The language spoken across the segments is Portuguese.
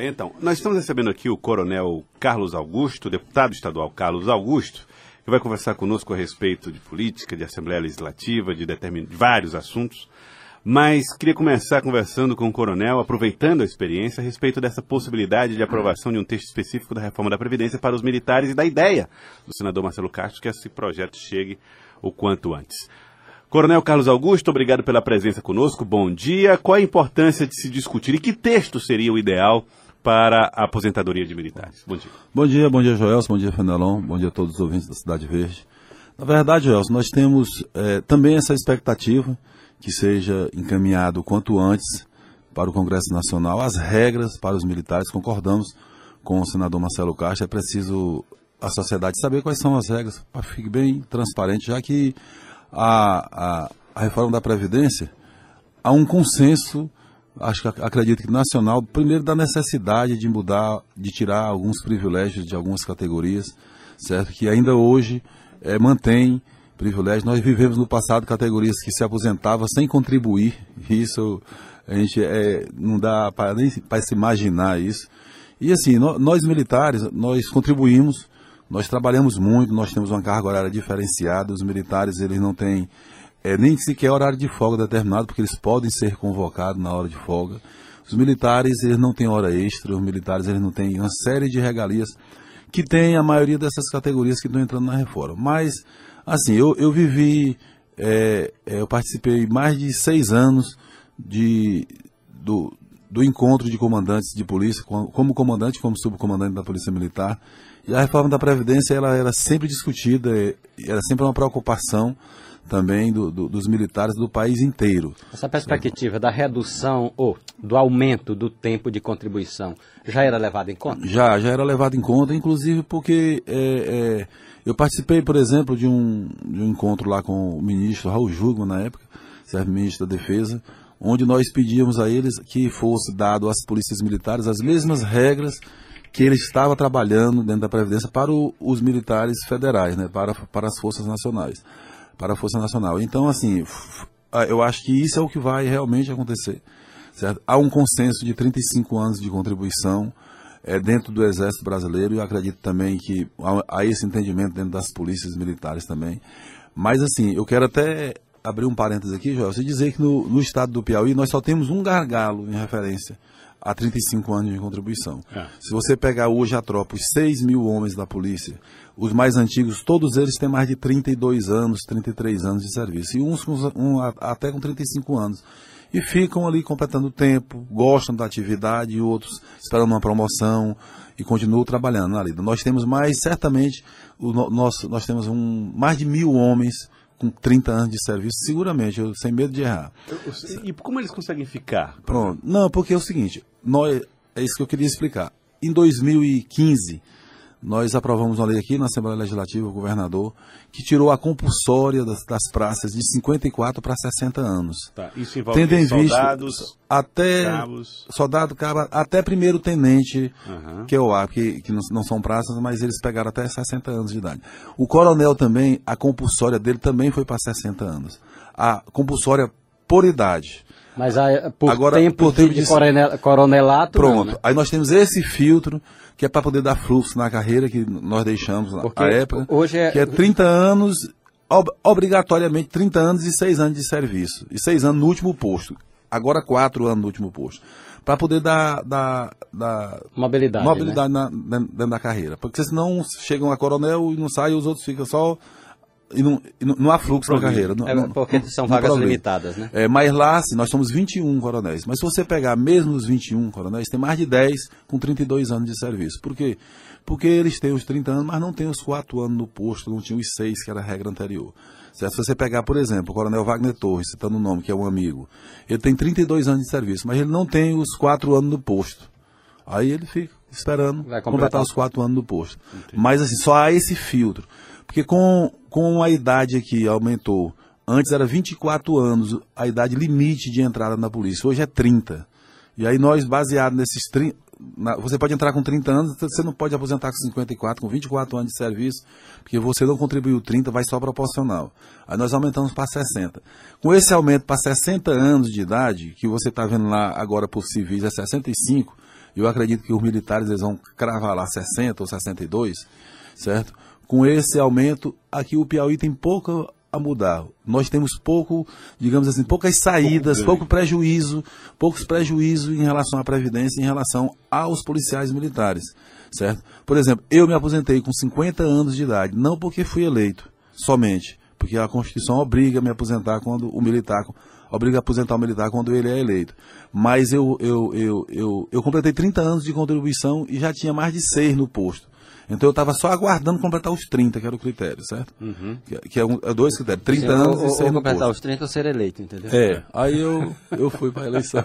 Então, nós estamos recebendo aqui o Coronel Carlos Augusto, deputado estadual Carlos Augusto, que vai conversar conosco a respeito de política, de Assembleia Legislativa, de, determin... de vários assuntos. Mas queria começar conversando com o coronel, aproveitando a experiência, a respeito dessa possibilidade de aprovação de um texto específico da reforma da Previdência para os militares e da ideia do senador Marcelo Castro que esse projeto chegue o quanto antes. Coronel Carlos Augusto, obrigado pela presença conosco. Bom dia. Qual a importância de se discutir e que texto seria o ideal para a aposentadoria de militares? Bom dia. Bom dia, bom dia, Joelson. Bom dia, Fenelon. Bom dia a todos os ouvintes da Cidade Verde. Na verdade, Joelson, nós temos é, também essa expectativa que seja encaminhado quanto antes para o Congresso Nacional as regras para os militares. Concordamos com o senador Marcelo Castro. É preciso a sociedade saber quais são as regras, para que fique bem transparente, já que a, a, a reforma da Previdência há um consenso, acho que acredito que nacional, primeiro da necessidade de mudar, de tirar alguns privilégios de algumas categorias, certo? Que ainda hoje é, mantém privilégio. Nós vivemos no passado categorias que se aposentavam sem contribuir. Isso a gente é, não dá para nem para se imaginar isso. E assim, no, nós militares, nós contribuímos, nós trabalhamos muito, nós temos uma carga horária diferenciada. Os militares, eles não têm é, nem sequer horário de folga determinado, porque eles podem ser convocados na hora de folga. Os militares, eles não têm hora extra, os militares, eles não têm uma série de regalias que tem a maioria dessas categorias que estão entrando na reforma. Mas Assim, eu, eu vivi, é, é, eu participei mais de seis anos de, do, do encontro de comandantes de polícia, como comandante, como subcomandante da Polícia Militar. E a reforma da Previdência ela era sempre discutida, era sempre uma preocupação também do, do, dos militares do país inteiro. Essa perspectiva da redução ou do aumento do tempo de contribuição já era levada em conta? Já, já era levada em conta, inclusive porque é, é, eu participei, por exemplo, de um, de um encontro lá com o ministro Raul Jugman, na época, serve ministro da Defesa, onde nós pedíamos a eles que fosse dado às polícias militares as mesmas regras que ele estava trabalhando dentro da Previdência para o, os militares federais, né, para, para as forças nacionais, para a Força Nacional. Então, assim, eu acho que isso é o que vai realmente acontecer. Certo? Há um consenso de 35 anos de contribuição, é, dentro do Exército Brasileiro e acredito também que há, há esse entendimento dentro das polícias militares também. Mas assim, eu quero até abrir um parênteses aqui, Joel, você dizer que no, no estado do Piauí nós só temos um gargalo em referência a 35 anos de contribuição. É. Se você pegar hoje a tropa, os 6 mil homens da polícia, os mais antigos, todos eles têm mais de 32 anos, 33 anos de serviço. E uns com, um, até com 35 anos e ficam ali completando o tempo, gostam da atividade e outros esperando uma promoção e continuam trabalhando ali. Nós temos mais, certamente, o nosso, nós temos um, mais de mil homens com 30 anos de serviço, seguramente, eu, sem medo de errar. E como eles conseguem ficar? Pronto. Não, porque é o seguinte, nós, é isso que eu queria explicar. Em 2015, nós aprovamos uma lei aqui na Assembleia Legislativa, o governador, que tirou a compulsória das, das praças de 54 para 60 anos. Tá. Isso envolve Tendo em soldados, até cabos. soldado, cabo, até primeiro tenente, uhum. que é o A, que, que não, não, são praças, mas eles pegaram até 60 anos de idade. O coronel também, a compulsória dele também foi para 60 anos. A compulsória por idade. Mas a, por Agora, tempo, por tempo de, de coronelato. Pronto. Não, né? Aí nós temos esse filtro que é para poder dar fluxo na carreira que nós deixamos Porque na época. Hoje é... Que é 30 anos, ob, obrigatoriamente 30 anos e 6 anos de serviço. E 6 anos no último posto. Agora 4 anos no último posto. Para poder dar, dar, dar mobilidade, mobilidade né? na, dentro da carreira. Porque senão chegam a coronel e não sai, os outros ficam só e não, e não, não, há fluxo na carreira. Não, é porque são vagas limitadas, né? É, mas lá, assim, nós somos 21 coronéis. Mas se você pegar mesmo os 21 coronéis, tem mais de 10 com 32 anos de serviço. Por quê? Porque eles têm os 30 anos, mas não têm os 4 anos no posto, não tinham os 6, que era a regra anterior. Certo? Se você pegar, por exemplo, o coronel Wagner Torres, citando o nome, que é um amigo, ele tem 32 anos de serviço, mas ele não tem os 4 anos no posto. Aí ele fica esperando completar. completar os 4 anos no posto. Entendi. Mas assim, só há esse filtro. Porque com, com a idade aqui aumentou, antes era 24 anos a idade limite de entrada na polícia, hoje é 30. E aí nós, baseado nesses 30, na, você pode entrar com 30 anos, você não pode aposentar com 54, com 24 anos de serviço, porque você não contribuiu 30, vai só proporcional. Aí nós aumentamos para 60. Com esse aumento para 60 anos de idade, que você está vendo lá agora por civis é 65, eu acredito que os militares eles vão cravar lá 60 ou 62, certo? Com esse aumento, aqui o Piauí tem pouca a mudar. Nós temos pouco, digamos assim, poucas saídas, pouco, pouco prejuízo, poucos prejuízos em relação à Previdência, em relação aos policiais militares, certo? Por exemplo, eu me aposentei com 50 anos de idade, não porque fui eleito, somente, porque a Constituição obriga a me aposentar quando o militar, obriga a aposentar o militar quando ele é eleito. Mas eu, eu, eu, eu, eu completei 30 anos de contribuição e já tinha mais de 6 no posto. Então eu estava só aguardando completar os 30, que era o critério, certo? Uhum. Que, que, é, um, é dois critérios, 30 Sim, anos ou, e 6 ou completar posto. os 30 ou ser eleito, entendeu? É, aí eu, eu fui para a eleição,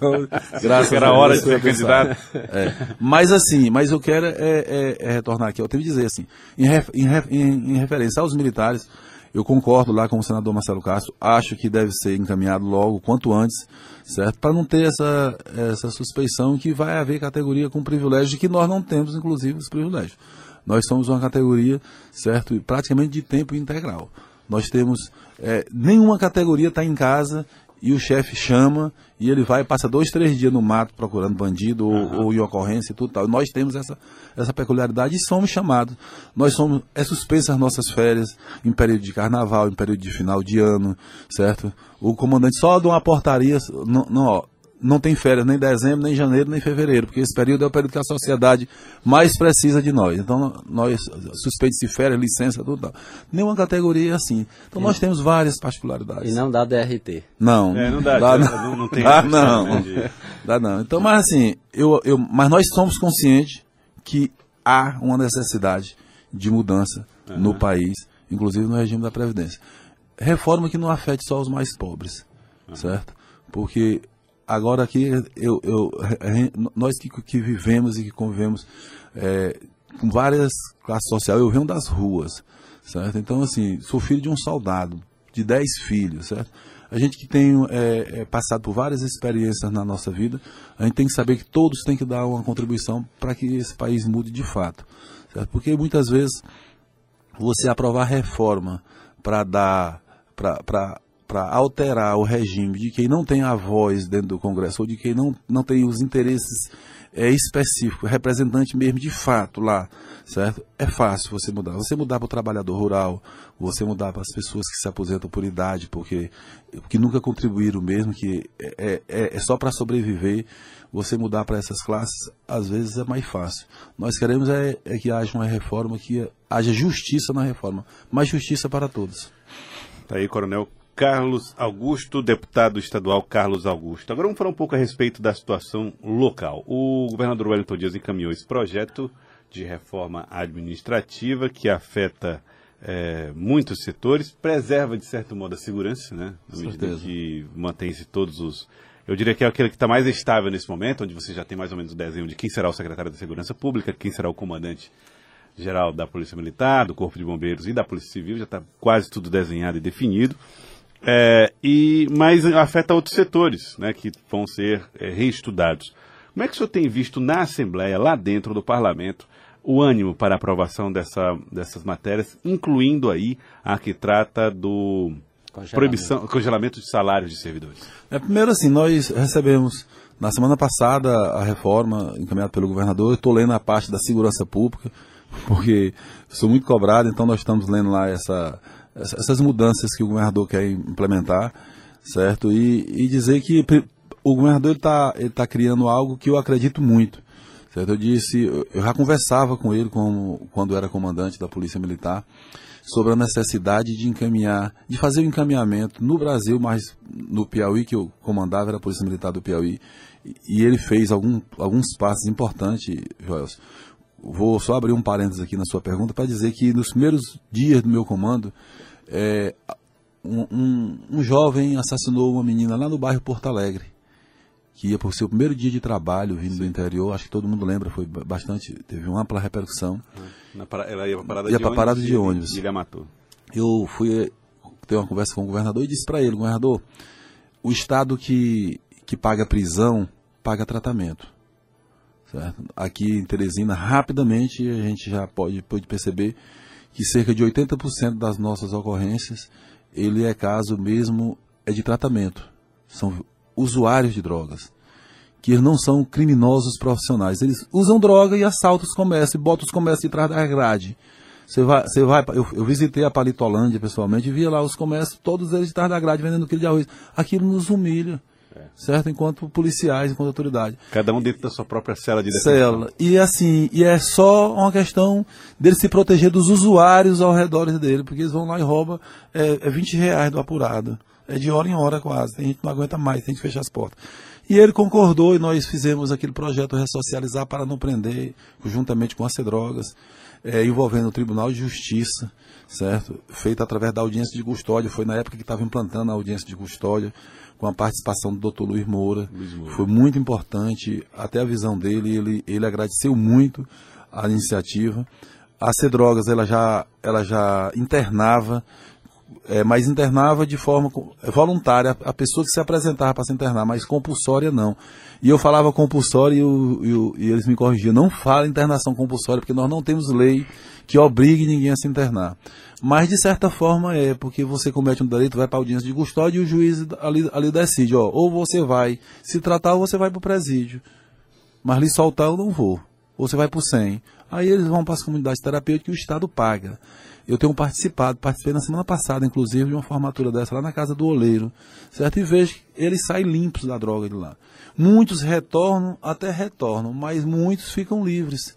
graças a. Era hora de ser candidato. É. Mas assim, mas eu quero é, é, é retornar aqui, eu tenho que dizer assim, em, ref, em, em, em referência aos militares, eu concordo lá com o senador Marcelo Castro, acho que deve ser encaminhado logo, quanto antes, certo? Para não ter essa, essa suspeição que vai haver categoria com privilégio, que nós não temos, inclusive, os privilégios. Nós somos uma categoria, certo? Praticamente de tempo integral. Nós temos. É, nenhuma categoria está em casa e o chefe chama e ele vai passa dois, três dias no mato procurando bandido ou, uhum. ou em ocorrência e tudo tal. Nós temos essa, essa peculiaridade e somos chamados. Nós somos, é suspensa as nossas férias em período de carnaval, em período de final de ano, certo? O comandante só de uma portaria, não, não ó, não tem férias nem dezembro, nem janeiro, nem fevereiro, porque esse período é o período que a sociedade mais precisa de nós. Então, nós, suspeitos de férias, licença, tudo tal. Nenhuma categoria é assim. Então, nós temos várias particularidades. E não dá DRT. Não. É, não dá. dá não, não, tem dá, não. Dá não. Então, mas assim, eu, eu, mas nós somos conscientes que há uma necessidade de mudança uhum. no país, inclusive no regime da Previdência. Reforma que não afete só os mais pobres, uhum. certo? Porque agora aqui eu, eu, nós que, que, vivemos e que convivemos é, com várias classes sociais, eu venho das ruas, certo? Então, assim, sou filho de um soldado, de dez filhos, certo? A gente que tem é, é, passado por várias experiências na nossa vida, a gente tem que saber que todos têm que dar uma contribuição para que esse país mude de fato, certo? Porque muitas vezes você aprovar reforma para dar para para alterar o regime de quem não tem a voz dentro do Congresso ou de quem não, não tem os interesses é, específicos, representante mesmo de fato lá, certo? É fácil você mudar. Você mudar para o trabalhador rural, você mudar para as pessoas que se aposentam por idade, porque que nunca contribuíram mesmo, que é, é, é só para sobreviver, você mudar para essas classes, às vezes é mais fácil. Nós queremos é, é que haja uma reforma, que haja justiça na reforma, mas justiça para todos. Tá aí, Coronel Carlos Augusto, deputado estadual Carlos Augusto. Agora vamos falar um pouco a respeito da situação local. O governador Wellington Dias encaminhou esse projeto de reforma administrativa que afeta é, muitos setores, preserva de certo modo a segurança, né? Na medida Certeza. que mantém-se todos os. Eu diria que é aquele que está mais estável nesse momento, onde você já tem mais ou menos o desenho de quem será o secretário da Segurança Pública, quem será o comandante geral da Polícia Militar, do Corpo de Bombeiros e da Polícia Civil, já está quase tudo desenhado e definido. É, e, mas afeta outros setores né, que vão ser é, reestudados. Como é que o senhor tem visto na Assembleia, lá dentro do Parlamento, o ânimo para a aprovação dessa, dessas matérias, incluindo aí a que trata do congelamento. proibição, congelamento de salários de servidores? É, primeiro assim, nós recebemos na semana passada a reforma encaminhada pelo governador, eu estou lendo a parte da segurança pública, porque sou muito cobrado, então nós estamos lendo lá essa essas mudanças que o governador quer implementar, certo? E, e dizer que o governador está tá criando algo que eu acredito muito, certo? Eu disse, eu já conversava com ele como, quando era comandante da Polícia Militar sobre a necessidade de encaminhar, de fazer o um encaminhamento no Brasil, mas no Piauí que eu comandava era a Polícia Militar do Piauí, e ele fez algum, alguns passos importantes, Joelson. Vou só abrir um parênteses aqui na sua pergunta para dizer que nos primeiros dias do meu comando, é, um, um, um, jovem assassinou uma menina lá no bairro Porto Alegre, que ia por seu primeiro dia de trabalho vindo Sim. do interior. Acho que todo mundo lembra, foi bastante, teve uma ampla repercussão. Para, ela ia para parada, ia de, ônibus, parada de ônibus. E ele a matou. Eu fui ter uma conversa com o governador e disse para ele, governador, o estado que, que paga prisão paga tratamento. Certo? Aqui em Teresina, rapidamente a gente já pode, pode perceber que cerca de 80% das nossas ocorrências, ele é caso mesmo é de tratamento. São usuários de drogas que não são criminosos profissionais. Eles usam droga e assaltam os comércios, botam os comércios de trás da grade. Você vai, você vai, eu, eu visitei a Palitolândia pessoalmente e via lá os comércios, todos eles de trás da grade vendendo quilo de arroz. Aquilo nos humilha, certo? Enquanto policiais, enquanto autoridade. Cada um dentro da sua própria cela de detenção. Cela. E assim, e é só uma questão dele se proteger dos usuários ao redor dele, porque eles vão lá e roubam é, é 20 reais do apurado. É de hora em hora quase. Tem gente não aguenta mais, tem que fechar as portas. E ele concordou e nós fizemos aquele projeto Ressocializar para não prender, juntamente com a Cedrogas, é, envolvendo o Tribunal de Justiça, certo? Feito através da audiência de custódia. Foi na época que estava implantando a audiência de custódia, com a participação do Dr. Luiz Moura. Luiz Moura. Foi muito importante, até a visão dele, ele, ele agradeceu muito a iniciativa. A Cedrogas, ela já, ela já internava é, mas internava de forma voluntária a pessoa que se apresentava para se internar, mas compulsória não. E eu falava compulsória e, o, e, o, e, eles me corrigiam, não fala internação compulsória, porque nós não temos lei que obrigue ninguém a se internar. Mas de certa forma é, porque você comete um delito, vai para a audiência de custódia e o juiz ali, ali decide, ó, ou você vai se tratar ou você vai para o presídio. Mas lhe soltar eu não vou. Ou você vai para o 100. Aí eles vão para as comunidades terapêuticas e o Estado paga. Eu tenho participado, participei na semana passada, inclusive, de uma formatura dessa lá na casa do oleiro, certo? E vejo que eles saem limpos da droga de lá. Muitos retornam, até retornam, mas muitos ficam livres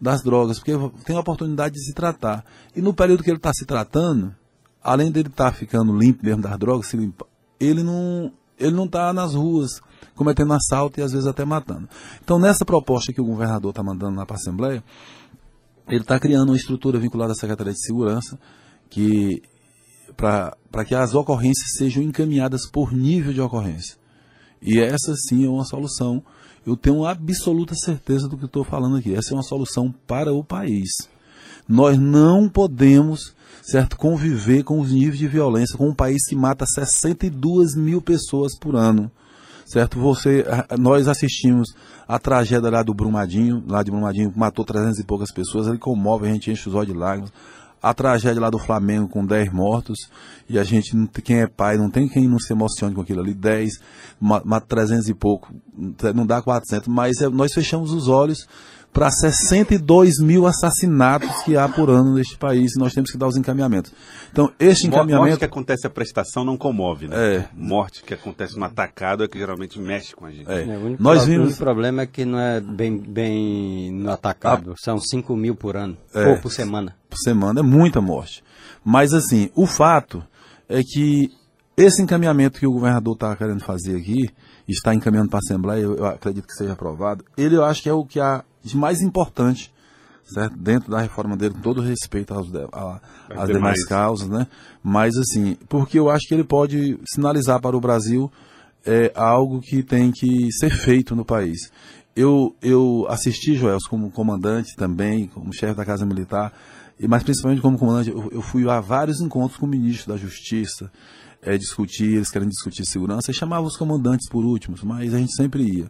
das drogas, porque tem a oportunidade de se tratar. E no período que ele está se tratando, além dele estar tá ficando limpo mesmo das drogas, se limpa, ele não ele não está nas ruas cometendo assalto e às vezes até matando. Então, nessa proposta que o governador está mandando lá para a Assembleia, ele está criando uma estrutura vinculada à Secretaria de Segurança que para que as ocorrências sejam encaminhadas por nível de ocorrência. E essa sim é uma solução. Eu tenho absoluta certeza do que estou falando aqui. Essa é uma solução para o país. Nós não podemos, certo, conviver com os níveis de violência, com um país que mata 62 mil pessoas por ano certo? Você, nós assistimos a tragédia lá do Brumadinho, lá de Brumadinho, que matou 300 e poucas pessoas, ele comove, a gente enche os olhos de lágrimas. A tragédia lá do Flamengo com 10 mortos, e a gente, quem é pai, não tem quem não se emocione com aquilo ali, 10, mata 300 e pouco, não dá 400, mas é, nós fechamos os olhos para 62 mil assassinatos que há por ano neste país e nós temos que dar os encaminhamentos. Então, este encaminhamento. Morte que acontece a prestação não comove, né? É. Morte que acontece no atacado é que geralmente mexe com a gente. É. É, o, único nós vimos... o problema é que não é bem, bem no atacado, a... são 5 mil por ano, é, ou por semana. Por semana, é muita morte. Mas, assim, o fato é que esse encaminhamento que o governador está querendo fazer aqui, está encaminhando para a Assembleia, eu, eu acredito que seja aprovado, ele eu acho que é o que há de mais importante certo? dentro da reforma dele, com todo respeito aos, a, às demais causas, né? Mas assim, porque eu acho que ele pode sinalizar para o Brasil é, algo que tem que ser feito no país. Eu, eu assisti, Joel, como comandante também, como chefe da Casa Militar, e mas principalmente como comandante, eu, eu fui a vários encontros com o ministro da Justiça, é, discutir, eles querem discutir segurança, e chamava os comandantes por últimos, mas a gente sempre ia.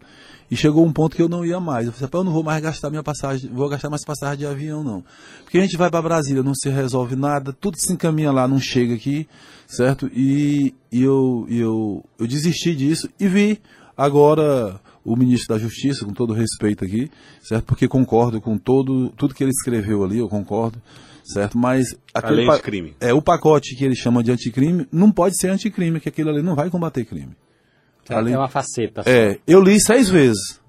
E chegou um ponto que eu não ia mais. Eu falei, eu não vou mais gastar minha passagem, vou gastar mais passagem de avião, não. Porque a gente vai para Brasília, não se resolve nada, tudo se encaminha lá, não chega aqui, certo? E, e eu, eu, eu desisti disso e vi agora o ministro da Justiça, com todo respeito aqui, certo? Porque concordo com todo, tudo que ele escreveu ali, eu concordo certo? Mas aquele a crime. é o pacote que ele chama de anticrime não pode ser anticrime, que aquilo ali não vai combater crime. É, ali, é uma faceta. Só. É, eu li seis vezes,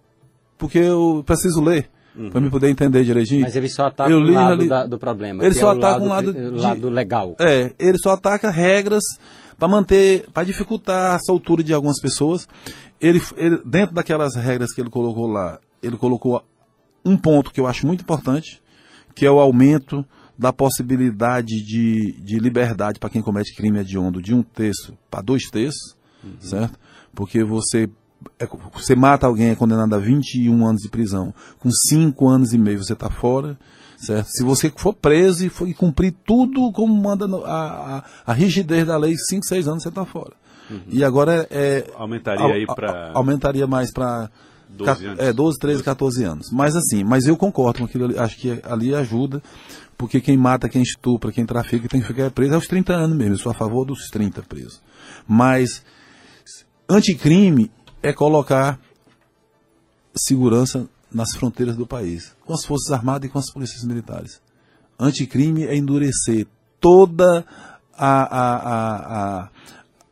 porque eu preciso ler. Uhum. Para me poder entender direitinho. Mas ele só ataca o lado ali, da, do problema. Ele só é ataca um lado, de, lado legal. É, ele só ataca regras para manter, para dificultar a soltura de algumas pessoas. Ele, ele, dentro daquelas regras que ele colocou lá, ele colocou um ponto que eu acho muito importante, que é o aumento da possibilidade de, de liberdade para quem comete crime hediondo de um terço para dois terços, uhum. certo? Porque você, você mata alguém, é condenado a 21 anos de prisão, com 5 anos e meio você está fora, certo? Se você for preso e, for, e cumprir tudo como manda a, a, a, rigidez da lei, 5, 6 anos você está fora. Uhum. E agora é. Aumentaria a, aí para. Aumentaria mais para 12 anos. É, 12, 13, 14 anos. Mas assim, mas eu concordo com aquilo ali, acho que ali ajuda, porque quem mata, quem estupra, quem trafica, tem que ficar preso é aos 30 anos mesmo. Eu sou a favor dos 30 presos. Mas anticrime é colocar segurança nas fronteiras do país, com as Forças Armadas e com as polícias militares. Anticrime é endurecer toda a, a,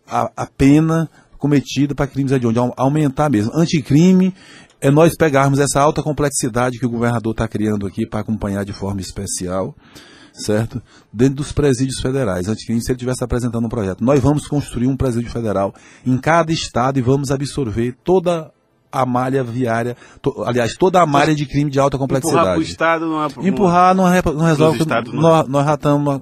a, a, pena cometida para crimes hediondos, aumentar mesmo. Anticrime é nós pegarmos essa alta complexidade que o governador está criando aqui para acompanhar de forma especial, certo? Dentro dos presídios federais. Antes que se ele estivesse apresentando um projeto, nós vamos construir um presídio federal em cada estado e vamos absorver toda a malha viária, to, aliás, toda a malha de crime de alta complexidade. Empurrar para o Estado não é... Empurrar não, é, não resolve... Nós, nós já estamos...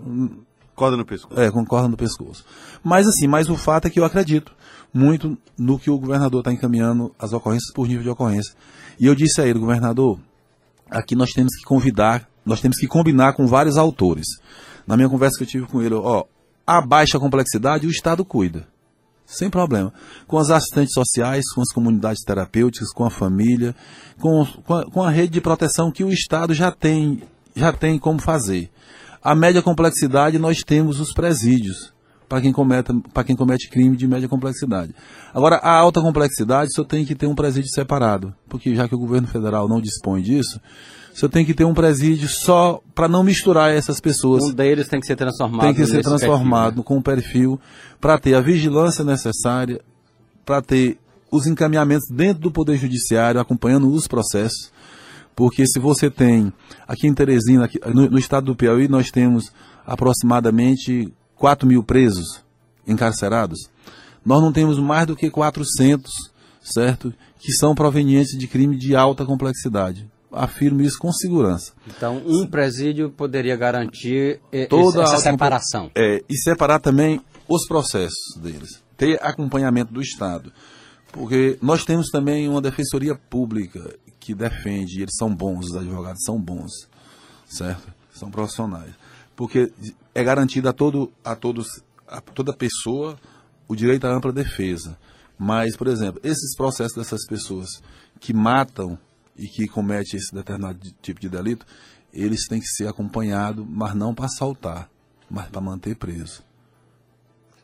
Corda no pescoço. É, com corda no pescoço. Mas assim, mas o fato é que eu acredito muito no que o governador está encaminhando as ocorrências por nível de ocorrência. E eu disse a ele, governador, aqui nós temos que convidar, nós temos que combinar com vários autores. Na minha conversa que eu tive com ele, ó, a baixa complexidade o Estado cuida. Sem problema. Com as assistentes sociais, com as comunidades terapêuticas, com a família, com, com, a, com a rede de proteção que o Estado já tem, já tem como fazer. A média complexidade nós temos os presídios para quem, cometa, quem comete crime de média complexidade. Agora, a alta complexidade só tem que ter um presídio separado, porque já que o governo federal não dispõe disso, você tem que ter um presídio só para não misturar essas pessoas. Um deles tem que ser transformado. Tem que ser transformado perfil, né? com um perfil para ter a vigilância necessária, para ter os encaminhamentos dentro do Poder Judiciário, acompanhando os processos. Porque se você tem, aqui em Teresina, aqui, no, no estado do Piauí, nós temos aproximadamente 4 mil presos encarcerados, nós não temos mais do que 400, certo? Que são provenientes de crime de alta complexidade. Afirmo isso com segurança. Então, um presídio poderia garantir Toda essa separação. É, e separar também os processos deles. Ter acompanhamento do Estado. Porque nós temos também uma defensoria pública que defende, eles são bons, os advogados são bons, certo? São profissionais porque é garantido a, todo, a, todos, a toda pessoa o direito à ampla defesa. Mas, por exemplo, esses processos dessas pessoas que matam e que cometem esse determinado tipo de delito, eles têm que ser acompanhados, mas não para assaltar, mas para manter preso.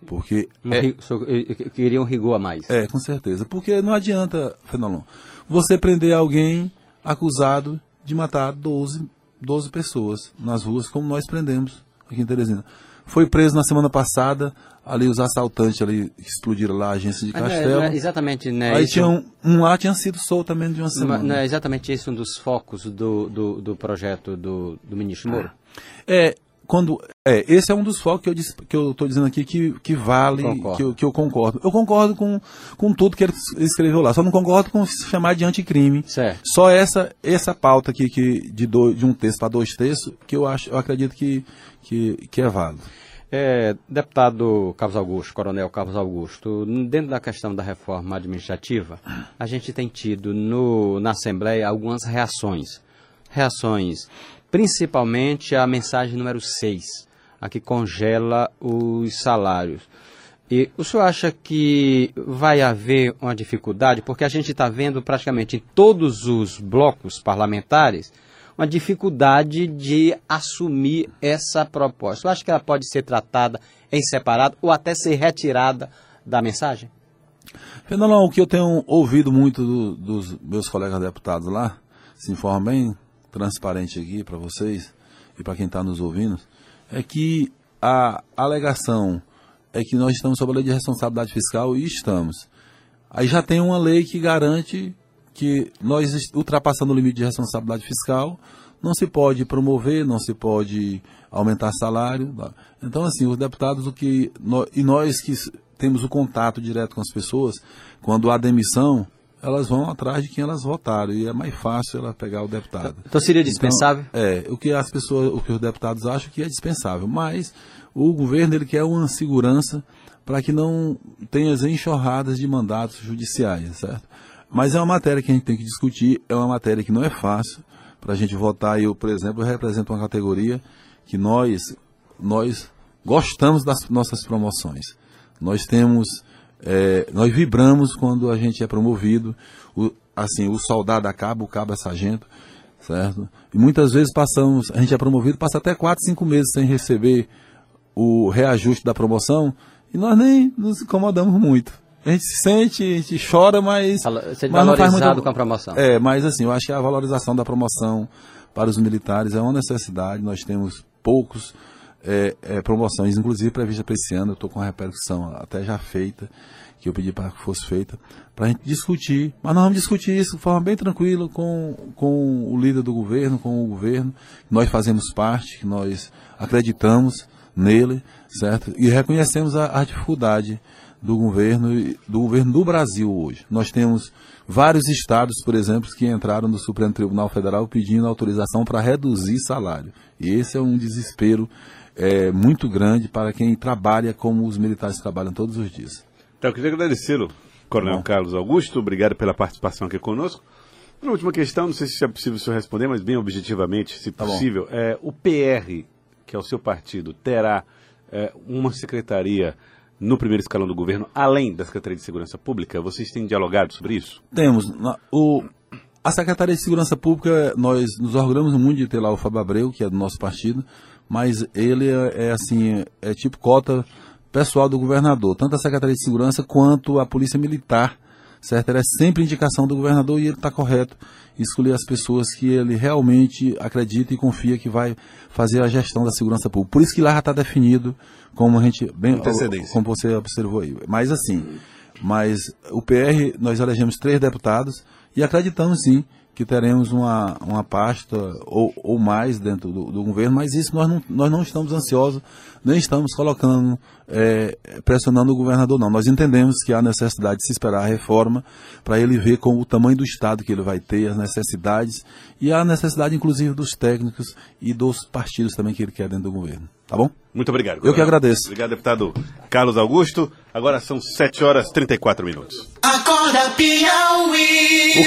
Porque. É, queria um rigor a mais. É, com certeza. Porque não adianta, Fenelon, você prender alguém acusado de matar 12 12 pessoas nas ruas, como nós prendemos aqui em Teresina. Foi preso na semana passada, ali os assaltantes ali explodiram lá a agência de Mas é, Castelo. É, exatamente, né? Aí tinha um, um, lá tinha sido solto também de uma semana. Não é exatamente esse um dos focos do, do, do projeto do, do ministro Moro? É, quando é esse é um dos focos que eu que eu estou dizendo aqui que, que vale que eu, que eu concordo eu concordo com, com tudo que ele escreveu lá só não concordo com se chamar de anticrime certo. só essa essa pauta aqui que de dois, de um texto para dois textos que eu acho eu acredito que que, que é válido é, deputado Carlos Augusto, Coronel Carlos Augusto, dentro da questão da reforma administrativa, a gente tem tido no, na Assembleia algumas reações. Reações principalmente a mensagem número 6, a que congela os salários. E o senhor acha que vai haver uma dificuldade? Porque a gente está vendo praticamente em todos os blocos parlamentares uma dificuldade de assumir essa proposta. Eu acho que ela pode ser tratada em separado ou até ser retirada da mensagem? Fernandão, o que eu tenho ouvido muito do, dos meus colegas deputados lá, se informa bem, transparente aqui para vocês e para quem está nos ouvindo, é que a alegação é que nós estamos sob a lei de responsabilidade fiscal e estamos. Aí já tem uma lei que garante que nós, ultrapassando o limite de responsabilidade fiscal, não se pode promover, não se pode aumentar salário. Tá? Então, assim, os deputados, o que e nós que temos o contato direto com as pessoas, quando há demissão, elas vão atrás de quem elas votaram e é mais fácil ela pegar o deputado. Então seria dispensável? Então, é, o que as pessoas, o que os deputados acham que é dispensável, mas o governo ele quer uma segurança para que não tenha as enxurradas de mandatos judiciais, certo? Mas é uma matéria que a gente tem que discutir, é uma matéria que não é fácil para a gente votar. Eu, por exemplo, eu represento uma categoria que nós, nós gostamos das nossas promoções. Nós temos é, nós vibramos quando a gente é promovido, o, assim, o soldado acaba, o cabo é sargento, certo? E muitas vezes passamos, a gente é promovido, passa até 4, 5 meses sem receber o reajuste da promoção e nós nem nos incomodamos muito. a gente se sente, a gente chora, mas. Você mas não faz muito... com a promoção. É, mas assim, eu acho que a valorização da promoção para os militares é uma necessidade. Nós temos poucos é, é, promoções, inclusive prevista para esse ano. Eu estou com a repercussão até já feita, que eu pedi para que fosse feita, para a gente discutir. Mas nós vamos discutir isso de forma bem tranquila com, com o líder do governo, com o governo. Nós fazemos parte, que nós acreditamos nele, certo? E reconhecemos a, a dificuldade do governo do governo do Brasil hoje. Nós temos vários estados, por exemplo, que entraram no Supremo Tribunal Federal pedindo autorização para reduzir salário. E esse é um desespero é, muito grande para quem trabalha como os militares trabalham todos os dias. Então, eu queria agradecê-lo, Coronel Bom. Carlos Augusto. Obrigado pela participação aqui conosco. Uma última questão, não sei se é possível o senhor responder, mas bem objetivamente, se tá possível. É, o PR, que é o seu partido, terá é, uma secretaria no primeiro escalão do governo, além da Secretaria de Segurança Pública? Vocês têm dialogado sobre isso? Temos. O, a Secretaria de Segurança Pública, nós nos orgulhamos muito de ter lá o Fábio Abreu, que é do nosso partido, mas ele é, é assim, é tipo cota pessoal do governador, tanto a Secretaria de Segurança quanto a Polícia Militar certo? Era sempre indicação do governador e ele está correto escolher as pessoas que ele realmente acredita e confia que vai fazer a gestão da segurança pública. Por isso que lá já está definido como a gente bem como você observou aí. Mas assim, mas o PR nós elegemos três deputados e acreditamos sim que teremos uma, uma pasta ou, ou mais dentro do, do, governo, mas isso nós não, nós não estamos ansiosos, nem estamos colocando, é, pressionando o governador, não. Nós entendemos que há necessidade de se esperar a reforma para ele ver com o tamanho do Estado que ele vai ter, as necessidades e a necessidade, inclusive, dos técnicos e dos partidos também que ele quer dentro do governo. Tá bom? Muito obrigado. Eu que agradeço. Obrigado, deputado Carlos Augusto. Agora são 7 horas e 34 minutos. Acorda, Piauí!